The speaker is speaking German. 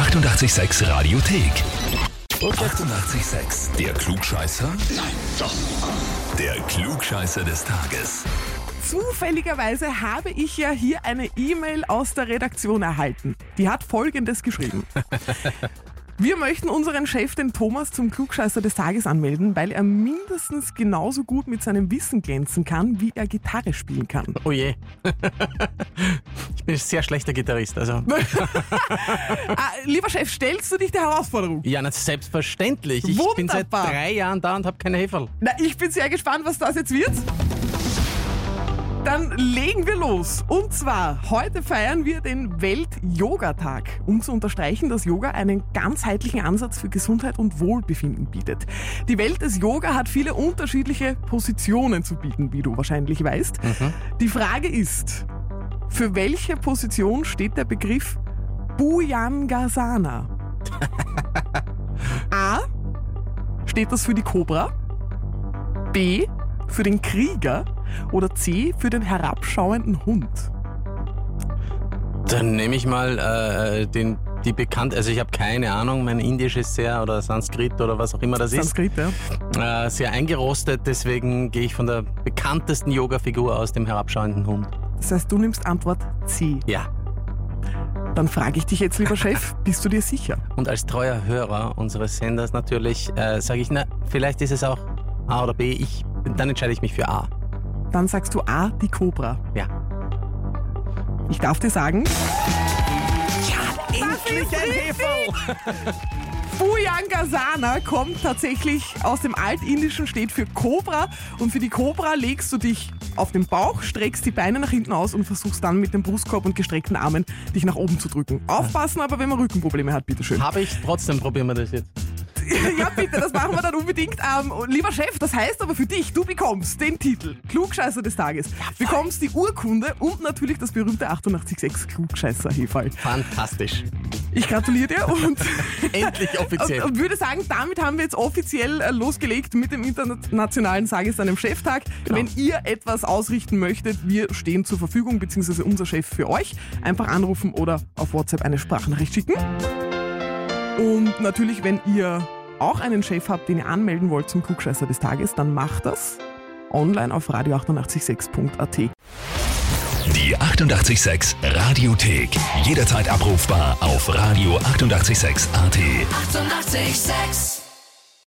886 Radiothek. 88,6. Der Klugscheißer? Nein, doch. Der Klugscheißer des Tages. Zufälligerweise habe ich ja hier eine E-Mail aus der Redaktion erhalten. Die hat Folgendes geschrieben. Wir möchten unseren Chef, den Thomas, zum Klugscheißer des Tages anmelden, weil er mindestens genauso gut mit seinem Wissen glänzen kann, wie er Gitarre spielen kann. Oh je. Ich bin ein sehr schlechter Gitarrist, also. Ah, lieber Chef, stellst du dich der Herausforderung? Ja, na, selbstverständlich. Ich bin seit Wunderbar. drei Jahren da und habe keine Heferl. Na, ich bin sehr gespannt, was das jetzt wird. Dann legen wir los. Und zwar, heute feiern wir den Welt-Yoga-Tag, um zu unterstreichen, dass Yoga einen ganzheitlichen Ansatz für Gesundheit und Wohlbefinden bietet. Die Welt des Yoga hat viele unterschiedliche Positionen zu bieten, wie du wahrscheinlich weißt. Die Frage ist, für welche Position steht der Begriff Bhujangasana? A. Steht das für die Cobra? B für den Krieger oder C für den herabschauenden Hund? Dann nehme ich mal äh, den, die bekannt, also ich habe keine Ahnung, mein Indisch ist sehr, oder Sanskrit oder was auch immer das ist, Sanskrit, ja. äh, sehr eingerostet, deswegen gehe ich von der bekanntesten Yoga-Figur aus, dem herabschauenden Hund. Das heißt, du nimmst Antwort C. Ja. Dann frage ich dich jetzt, lieber Chef, bist du dir sicher? Und als treuer Hörer unseres Senders natürlich äh, sage ich, na, vielleicht ist es auch A oder B, ich, dann entscheide ich mich für A. Dann sagst du A, die Cobra. Ja. Ich darf dir sagen, Endlich ein Heferl! Bhujangasana kommt tatsächlich aus dem Altindischen, steht für Cobra. Und für die Cobra legst du dich auf den Bauch, streckst die Beine nach hinten aus und versuchst dann mit dem Brustkorb und gestreckten Armen dich nach oben zu drücken. Aufpassen aber, wenn man Rückenprobleme hat, bitteschön. Habe ich, trotzdem probieren wir das jetzt. Ja, bitte, das machen wir dann unbedingt. Ähm, lieber Chef, das heißt aber für dich, du bekommst den Titel Klugscheißer des Tages, bekommst die Urkunde und natürlich das berühmte 886 klugscheißer -Hefall. Fantastisch. Ich gratuliere dir und, Endlich offiziell. und, und würde sagen, damit haben wir jetzt offiziell äh, losgelegt mit dem internationalen Sage es einem Cheftag. Genau. Wenn ihr etwas ausrichten möchtet, wir stehen zur Verfügung, beziehungsweise unser Chef für euch. Einfach anrufen oder auf WhatsApp eine Sprachnachricht schicken. Und natürlich, wenn ihr auch einen Chef habt, den ihr anmelden wollt zum Klugscheißer des Tages, dann macht das online auf radio886.at. Die 88,6 Radiothek. Jederzeit abrufbar auf radio886.at. 88,6. Eighty-eight, sex.